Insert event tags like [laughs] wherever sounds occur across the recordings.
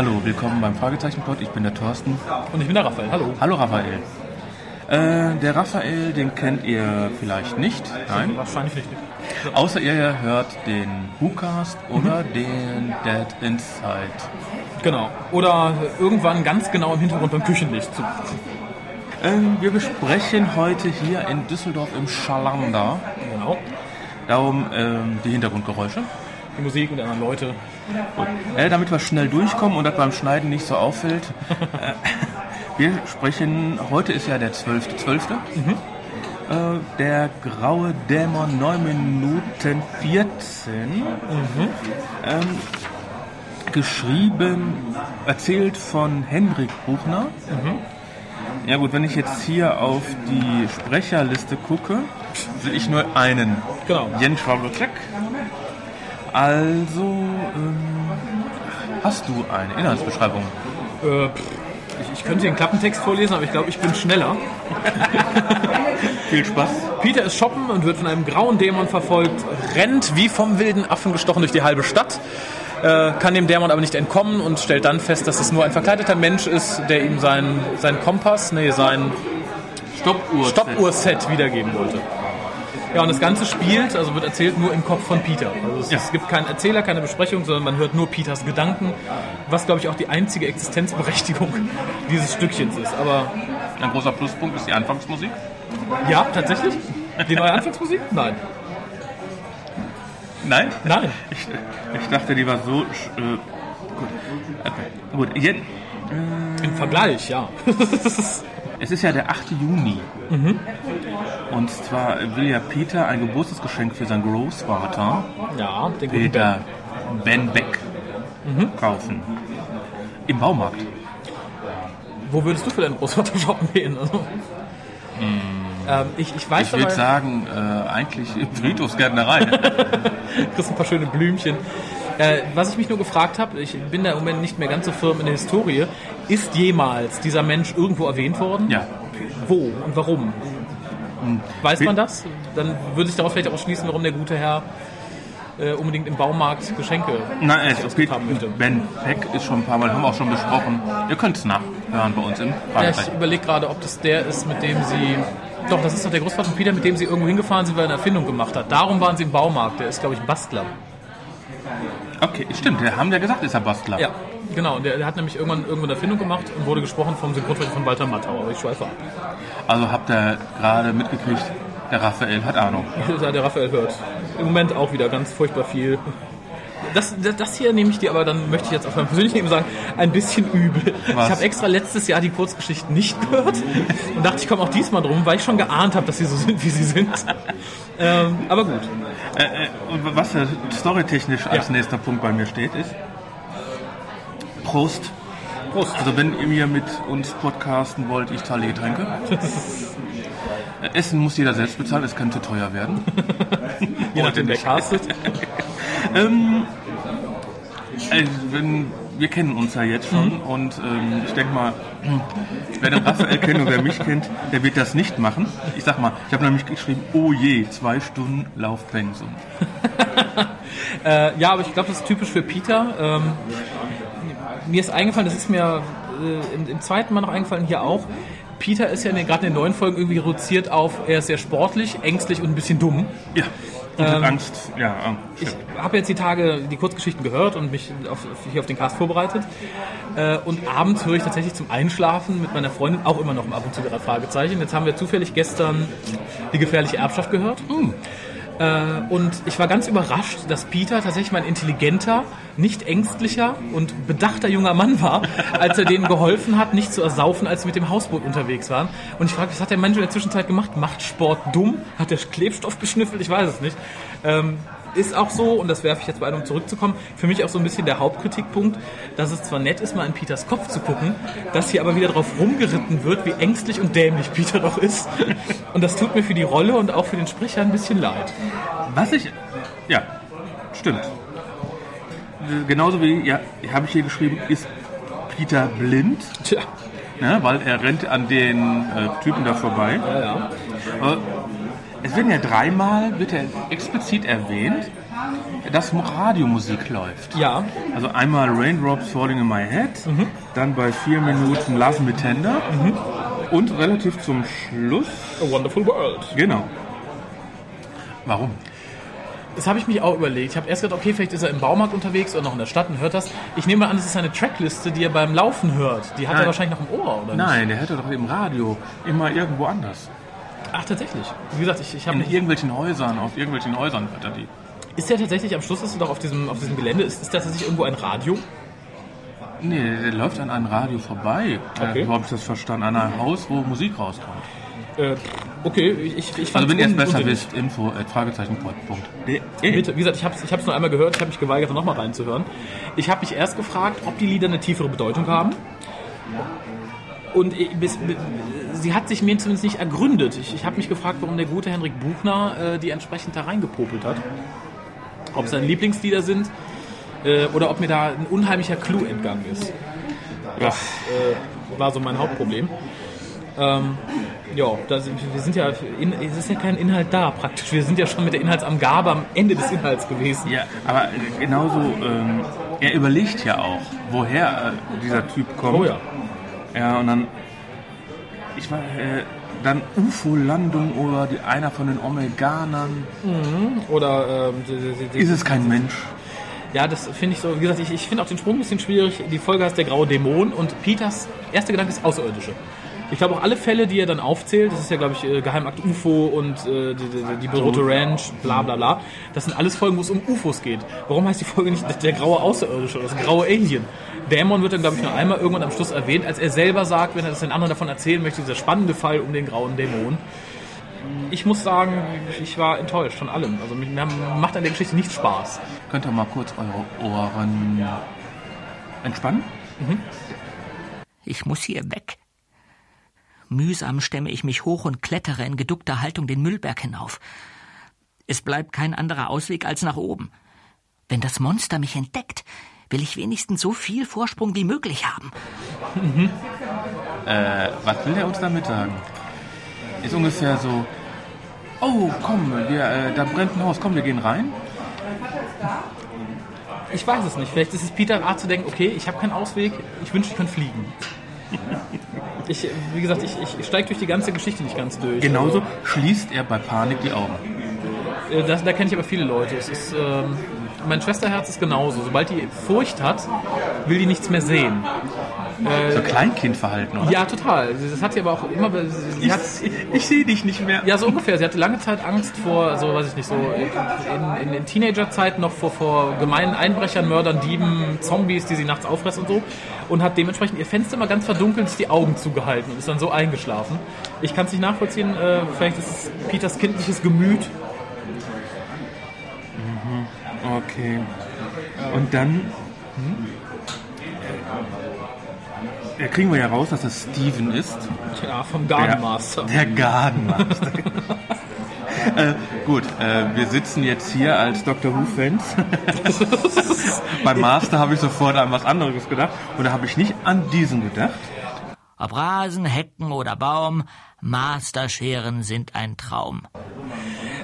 Hallo, willkommen beim Fragezeichenpod. Ich bin der Thorsten. Und ich bin der Raphael. Hallo. Hallo Raphael. Äh, der Raphael, den kennt ihr vielleicht nicht. Nein. Wahrscheinlich nicht. Außer ihr hört den WhoCast oder den Dead Inside. Genau. Oder irgendwann ganz genau im Hintergrund beim Küchenlicht zu. Ähm, wir besprechen heute hier in Düsseldorf im Schalander. Genau. Darum ähm, die Hintergrundgeräusche. Die Musik und die anderen Leute. Äh, damit wir schnell durchkommen und das beim Schneiden nicht so auffällt. [laughs] äh, wir sprechen, heute ist ja der 12.12. Mhm. Äh, der graue Dämon 9 Minuten 14. Mhm. Ähm, geschrieben, erzählt von Hendrik Buchner. Mhm. Ja gut, wenn ich jetzt hier auf die Sprecherliste gucke, sehe ich nur einen. Genau. Jens Schwablocek. Also, ähm, hast du eine Inhaltsbeschreibung? Äh, ich, ich könnte den Klappentext vorlesen, aber ich glaube, ich bin schneller. [laughs] Viel Spaß. Peter ist shoppen und wird von einem grauen Dämon verfolgt, rennt wie vom wilden Affen gestochen durch die halbe Stadt, äh, kann dem Dämon aber nicht entkommen und stellt dann fest, dass es nur ein verkleideter Mensch ist, der ihm seinen sein Kompass, nee, sein Stoppuhr. Stoppuhr-Set wiedergeben wollte. Ja, und das Ganze spielt, also wird erzählt nur im Kopf von Peter. Also es, Ja. es gibt keinen Erzähler, keine Besprechung, sondern man hört nur Peters Gedanken, was glaube ich auch die einzige Existenzberechtigung [laughs] dieses Stückchens ist. Aber Ein großer Pluspunkt ist die Anfangsmusik. ja, tatsächlich? Die neue Anfangsmusik? Nein. Nein? Nein. Ich, ich dachte, die war so. sch- Äh, gut. Okay. Gut. Jetzt, Im Vergleich, ja. [laughs] es ist ja der 8. Juni. Und zwar will ja Peter ein Geburtstagsgeschenk für seinen Großvater, ja, den Peter Ben Beck, kaufen. Im Baumarkt. Wo würdest du für deinen Großvater shoppen gehen? Also, ähm, ich, ich weiß Ich würde sagen, äh, eigentlich Friedhofsgärtnerei. [laughs] kriegst ein paar schöne Blümchen. Äh, was ich mich nur gefragt habe, ich bin da im Moment nicht mehr ganz so firm in der Historie, ist jemals dieser Mensch irgendwo erwähnt worden? ja. Wo und warum? Weiß man das? Dann würde ich daraus vielleicht auch schließen, warum der gute Herr äh, unbedingt im Baumarkt Geschenke Nein, geht, haben möchte. Ben Peck ist schon ein paar Mal, haben wir auch schon besprochen. Ihr könnt es nachhören bei uns im Ja, Fragezeichen. ich überlege gerade, ob das der ist, mit dem sie. Doch, das ist doch der Großvater von Peter, mit dem sie irgendwo hingefahren sind, weil er eine Erfindung gemacht hat. Darum waren sie im Baumarkt. Der ist, glaube ich, Bastler. Okay, stimmt, wir haben ja gesagt, ist er Bastler. Ja, genau. Der, der hat nämlich irgendwann irgendwo eine Erfindung gemacht und wurde gesprochen vom Synchronsprecher von Walter Matthau. Aber ich schweife ab. Also habt ihr gerade mitgekriegt, der Raphael hat Ahnung. [laughs] Da der Raphael hört. Im Moment auch wieder ganz furchtbar viel. Das, das, das hier nehme ich dir aber, dann möchte ich jetzt auf meinem persönlichen Leben sagen, ein bisschen übel. Was? Ich habe extra letztes Jahr die Kurzgeschichten nicht gehört und dachte, ich komme auch diesmal drum, weil ich schon geahnt habe, dass sie so sind, wie sie sind. ähm, aber gut. Äh, äh, und was ja storytechnisch als Ja. nächster Punkt bei mir steht, ist Prost. Prost. Also wenn ihr mit uns podcasten wollt, ich zahle die Getränke. [laughs] Essen muss jeder selbst bezahlen, es könnte teuer werden. [laughs] Je nachdem, wer castet. [laughs] Ähm, äh, wenn, wir kennen uns ja jetzt schon und ähm, ich denke mal, [clears throat] wer den Raphael kennt und wer mich kennt, der wird das nicht machen. Ich sag mal, ich habe nämlich geschrieben, oh je, zwei Stunden Laufpensum. Äh, ja, aber ich glaube, das ist typisch für Peter. Ähm, mir ist eingefallen, das ist mir äh, im, im zweiten Mal noch eingefallen, hier auch. Peter ist ja gerade in den neuen Folgen irgendwie reduziert auf, er ist sehr sportlich, ängstlich und ein bisschen dumm. Ja, und Ähm, Angst, ja, ah, Ich habe jetzt die Tage die Kurzgeschichten gehört und mich auf, hier auf den Cast vorbereitet. Äh, und abends höre ich tatsächlich zum Einschlafen mit meiner Freundin auch immer noch ab und zu drei Fragezeichen. Jetzt haben wir zufällig gestern die gefährliche Erbschaft gehört. Äh, und ich war ganz überrascht, dass Peter tatsächlich mal ein intelligenter, nicht ängstlicher und bedachter junger Mann war, als er denen geholfen hat, nicht zu ersaufen, als sie mit dem Hausboot unterwegs waren. Und ich frage, was hat der Mensch in der Zwischenzeit gemacht? Macht Sport dumm? Hat der Klebstoff geschnüffelt? Ich weiß es nicht. Ist auch so, und das werfe ich jetzt bei einem zurückzukommen, für mich auch so ein bisschen der Hauptkritikpunkt, dass es zwar nett ist, mal in Peters Kopf zu gucken, dass hier aber wieder drauf rumgeritten wird, wie ängstlich und dämlich Peter doch ist. [laughs] Und das tut mir für die Rolle und auch für den Sprecher ein bisschen leid. Was ich, ja, stimmt. Genauso wie, ja, habe ich hier geschrieben, ist Peter blind, Tja, ne, weil er rennt an den äh, Typen da vorbei. ja, ja. Aber es werden ja dreimal, wird er explizit erwähnt, dass Radiomusik läuft. Ja. Also einmal Raindrops Falling in My Head, dann bei vier Minuten Love Me Tender und relativ zum Schluss, A Wonderful World. genau. Warum? Das habe ich mich auch überlegt. Ich habe erst gedacht, okay, vielleicht ist er im Baumarkt unterwegs oder noch in der Stadt und hört das. Ich nehme mal an, das ist eine Trackliste, die er beim Laufen hört. Die hat er Nein. wahrscheinlich noch im Ohr, oder nicht? Nein, der hätte doch im Radio immer irgendwo anders. Ach, tatsächlich. Wie gesagt, ich, ich habe In nicht... irgendwelchen Häusern, auf irgendwelchen Häusern hört er die. Ist der tatsächlich, am Schluss ist er doch auf diesem, auf diesem Gelände, ist, ist das tatsächlich irgendwo ein Radio? Nee, der läuft an einem Radio vorbei. Okay. Äh, so habe ich das verstanden. An einem Haus, wo Musik rauskommt. Äh, okay, ich, ich fand Also wenn ihr es besser wisst, info at fragezeichen.de. Bitte, wie gesagt, ich habe es ich hab's nur einmal gehört, ich habe mich geweigert, nochmal reinzuhören. Ich habe mich erst gefragt, ob die Lieder eine tiefere Bedeutung haben. Und ich- bis, bis, sie hat sich mir zumindest nicht ergründet. Ich, ich habe mich gefragt, warum der gute Henrik Buchner äh, die entsprechend da reingepopelt hat. Ob es seine Lieblingslieder sind äh, oder ob mir da ein unheimlicher Clou entgangen ist. Das äh, war so mein Hauptproblem. Ähm, ja, da sind, wir sind ja, in, es ist ja kein Inhalt da praktisch. Wir sind ja schon mit der Inhaltsangabe am Ende des Inhalts gewesen. Ja, aber äh, genauso, ähm, er überlegt ja auch, woher äh, dieser Typ kommt. Oh ja. Ja, und dann, ich war, äh, dann UFO-Landung oder die, einer von den Omeganern. Oder ähm, die, die, Ist es kein Mensch? ja, das finde ich so. Wie gesagt, ich, ich finde auch den Sprung ein bisschen schwierig. Die Folge heißt der graue Dämon und Peters erster Gedanke ist Außerirdische. Ich glaube auch alle Fälle, die er dann aufzählt, das ist ja glaube ich äh, Geheimakt UFO und äh, die, die, die Berote Ranch, bla bla bla. Das sind alles Folgen, wo es um UFOs geht. Warum heißt die Folge nicht der graue Außerirdische oder das graue Alien? Dämon wird dann glaube ich nur einmal irgendwann am Schluss erwähnt, als er selber sagt, wenn er das den anderen davon erzählen möchte, dieser spannende Fall um den grauen Dämon. Ich muss sagen, ich war enttäuscht von allem. Also mir macht an der Geschichte nicht Spaß. Könnt ihr mal kurz eure Ohren entspannen? Ich muss hier weg. Mühsam stemme ich mich hoch und klettere in geduckter Haltung den Müllberg hinauf. Es bleibt kein anderer Ausweg als nach oben. Wenn das Monster mich entdeckt, will ich wenigstens so viel Vorsprung wie möglich haben. Äh, was will der uns damit sagen? Ist ungefähr so, oh, komm, wir, äh, da brennt ein Haus, komm, wir gehen rein. Ich weiß es nicht. Vielleicht ist es Peter Art zu denken, okay, ich habe keinen Ausweg, ich wünsche, ich könnte fliegen. Ich, wie gesagt, ich, ich steige durch die ganze Geschichte nicht ganz durch. Genauso schließt er bei Panik die Augen. Also, äh, das, da kenne ich aber viele Leute. Es ist, ähm, mein Schwesterherz ist genauso. Sobald die Furcht hat, will die nichts mehr sehen. So Kleinkindverhalten, oder? Ja, total. Das hat sie aber auch immer. Ich, ich sehe dich nicht mehr. Ja, so ungefähr. Sie hatte lange Zeit Angst vor, so weiß ich nicht, so in, in, in Teenagerzeiten noch vor, vor gemeinen Einbrechern, Mördern, Dieben, Zombies, die sie nachts auffressen und so. Und hat dementsprechend ihr Fenster immer ganz verdunkelt, die Augen zugehalten und ist dann so eingeschlafen. Ich kann es nicht nachvollziehen. Äh, vielleicht ist es Peters kindliches Gemüt. Okay. Und dann äh, kriegen wir ja raus, dass das Steven ist. Ja, vom Der, Garden Master. der Garden Master. [laughs] äh, gut, äh, wir sitzen jetzt hier als Dr. Who-Fans. [laughs] Beim Master habe ich sofort an was anderes gedacht. Und da habe ich nicht an diesen gedacht. Ob Rasen, Hecken oder Baum, Masterscheren sind ein Traum.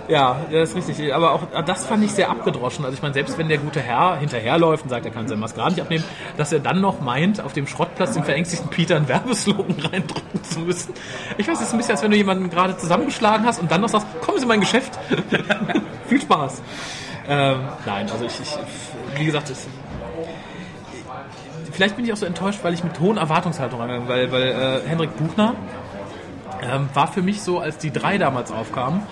Ja, das ist richtig. Aber auch das fand ich sehr abgedroschen. Also ich meine, selbst wenn der gute Herr hinterherläuft und sagt, er kann seine Maske gar nicht abnehmen, dass er dann noch meint, auf dem Schrottplatz dem verängstigten Peter einen Werbeslogan [laughs] reindrücken zu müssen. Ich weiß, es ist ein bisschen, als wenn du jemanden gerade zusammengeschlagen hast und dann noch sagst, kommen Sie in mein Geschäft. [laughs] Viel Spaß. Ähm, nein, also ich, ich wie gesagt, es, vielleicht bin ich auch so enttäuscht, weil ich mit hohen Erwartungshaltung rangegangen weil, weil äh, Henrik Buchner ähm, war für mich so, als die drei damals aufkamen,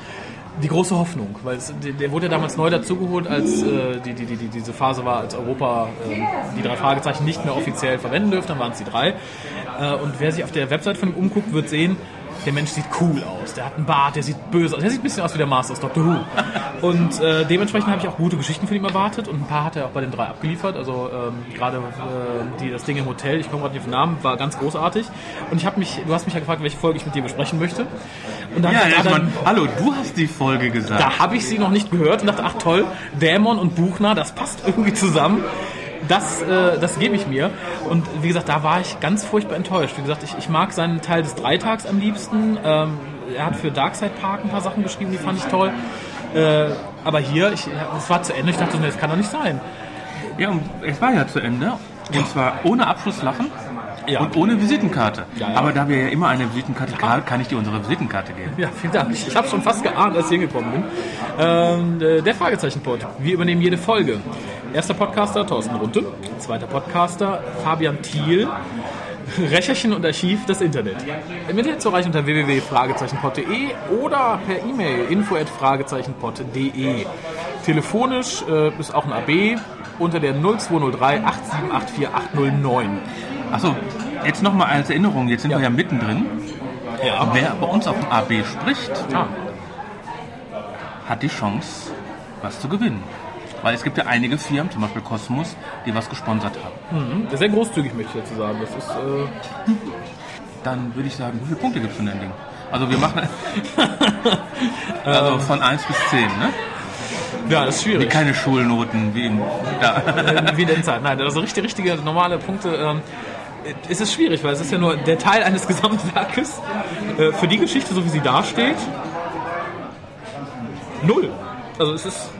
die große Hoffnung, weil es, der, wurde ja damals neu dazugeholt, als äh, die, die, die, die, diese Phase war, als Europa ähm, die drei Fragezeichen nicht mehr offiziell verwenden dürfte, dann waren es die drei. Äh, und wer sich auf der Website von ihm umguckt, wird sehen, der Mensch sieht cool aus, der hat einen Bart, der sieht böse aus, der sieht ein bisschen aus wie der Master aus Doctor Who. Und äh, dementsprechend habe ich auch gute Geschichten von ihm erwartet und ein paar hat er auch bei den drei abgeliefert. Also ähm, gerade äh, die, das Ding im Hotel, ich komme gerade nicht auf den Namen, war ganz großartig. Und ich habe mich, du hast mich ja gefragt, welche Folge ich mit dir besprechen möchte. Und da Ja, ich dann- hallo, du hast die Folge gesagt. da habe ich sie noch nicht gehört und dachte, ach toll, Dämon und Buchner, das passt irgendwie zusammen. Das, äh, das gebe ich mir. Und wie gesagt, da war ich ganz furchtbar enttäuscht. Wie gesagt, ich, ich mag seinen Teil des Dreitags am liebsten. Ähm, er hat für Darkside Park ein paar Sachen geschrieben, die fand ich toll. Äh, aber hier, ich, es war zu Ende, ich dachte, nee, das kann doch nicht sein. Ja, und es war ja zu Ende. Und zwar ohne Abschlusslachen Ja. und ohne Visitenkarte. Ja, ja. Aber da wir ja immer eine Visitenkarte haben, kann ich dir unsere Visitenkarte geben. Ja, vielen Dank. Ich, ich habe schon fast geahnt, als ich hingekommen bin. Ähm, äh, der Fragezeichen-Pod. Wir übernehmen jede Folge. Erster Podcaster Thorsten Runte. Zweiter Podcaster Fabian Thiel. Recherchen und Archiv des Internet. Im Internet zu erreichen unter www.fragezeichenpod.de oder per E-Mail info@fragezeichenpod.de. Telefonisch äh, ist auch ein AB unter der 0203 8784 809. Achso, jetzt nochmal als Erinnerung, jetzt sind Ja. wir ja mittendrin. Ja. Wer bei uns auf dem AB spricht, Ah, hat die Chance, was zu gewinnen. Weil es gibt ja einige Firmen, zum Beispiel Cosmos, die was gesponsert haben. sehr großzügig möchte ich dazu sagen. Das ist äh, Dann würde ich sagen, wie viele Punkte gibt es in dem Ding? Also wir machen [laughs] also von 1 bis 10, ne? ja, das ist schwierig. Keine Schulnoten wie im, da. Wie in der Zeit. Nein, also richtig, richtige, normale Punkte. Ähm, es ist schwierig, weil es ist ja nur der Teil eines [laughs] Gesamtwerkes. Äh, für die Geschichte, so wie sie dasteht, null. Also es ist,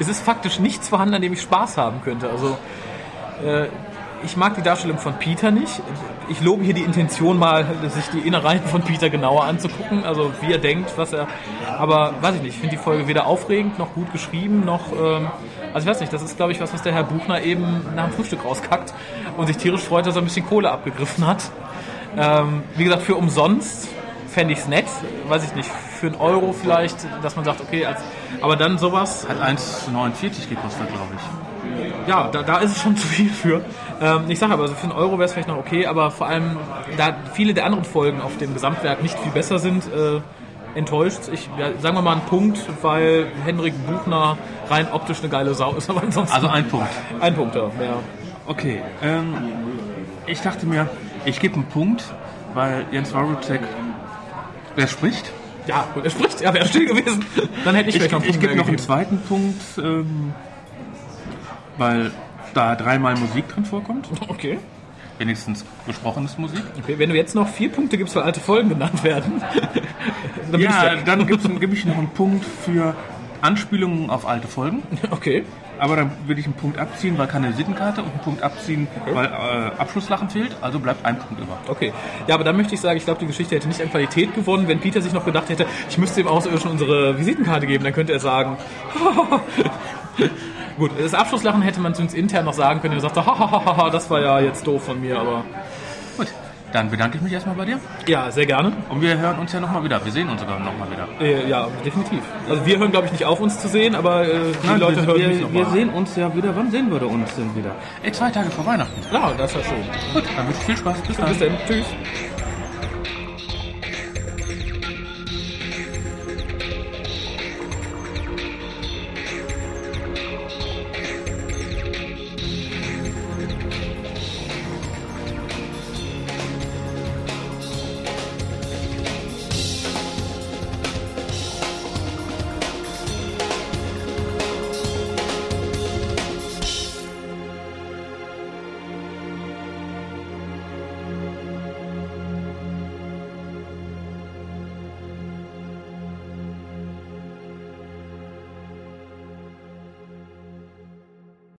es ist faktisch nichts vorhanden, an dem ich Spaß haben könnte. Also äh, ich mag die Darstellung von Peter nicht. Ich lobe hier die Intention mal, sich die Innereien von Peter genauer anzugucken, also wie er denkt, was er. Aber weiß ich nicht, ich finde die Folge weder aufregend noch gut geschrieben, noch. Ähm, also ich weiß nicht, das ist glaube ich was, was der Herr Buchner eben nach dem Frühstück rauskackt und sich tierisch freut, dass er ein bisschen Kohle abgegriffen hat. Ähm, wie gesagt, für umsonst fände ich es nett, weiß ich nicht, für einen Euro vielleicht, dass man sagt, okay, als, aber dann sowas, Hat 1,49 gekostet, glaube ich. ja, da, da ist es schon [laughs] zu viel für. Ähm, ich sage aber, also für einen Euro wäre es vielleicht noch okay, aber vor allem, da viele der anderen Folgen auf dem Gesamtwerk nicht viel besser sind, äh, enttäuscht. Ich, ja, sagen wir mal einen Punkt, weil Henrik Buchner rein optisch eine geile Sau ist, aber ansonsten Also ein Punkt. ein Punkt, ja. ja. Okay, ähm, ich dachte mir, ich gebe einen Punkt, weil Jens Warutek, wer spricht? Ja, er spricht, ja, wäre still gewesen. Dann hätte ich Ich, vielleicht noch einen ich gebe noch einen zweiten Punkt, ähm, weil da dreimal Musik drin vorkommt. [laughs] Okay. Wenigstens gesprochenes Musik. okay. Wenn du jetzt noch vier Punkte gibst, weil alte Folgen genannt werden, [laughs] dann Ja, dann gebe ich noch einen Punkt für Anspielungen auf alte Folgen. Okay. Aber dann würde ich einen Punkt abziehen, weil keine Visitenkarte und einen Punkt abziehen, weil äh, Abschlusslachen fehlt. Also bleibt ein Punkt über. Okay. Ja, aber dann möchte ich sagen, ich glaube, die Geschichte hätte nicht an Qualität gewonnen, wenn Peter sich noch gedacht hätte, ich müsste dem Außerirdischen unsere Visitenkarte geben, dann könnte er sagen. [laughs] Gut, das Abschlusslachen hätte man zumindest intern noch sagen können, er sagte, [laughs] das war ja jetzt doof von mir, aber Gut, dann bedanke ich mich erstmal bei dir. ja, sehr gerne. Und wir hören uns ja nochmal wieder. Wir sehen uns sogar nochmal wieder. Äh, ja, definitiv. Also wir hören, glaube ich, nicht auf, uns zu sehen, aber äh, die Nein, Leute wir, hören wir, noch wir mal. sehen uns ja wieder. Wann sehen wir uns denn wieder? Ey, zwei Tage vor Weihnachten. Ja, das ist ja schön. Gut, dann wünsche ich viel Spaß. Bis dann. Bis dann. Tschüss.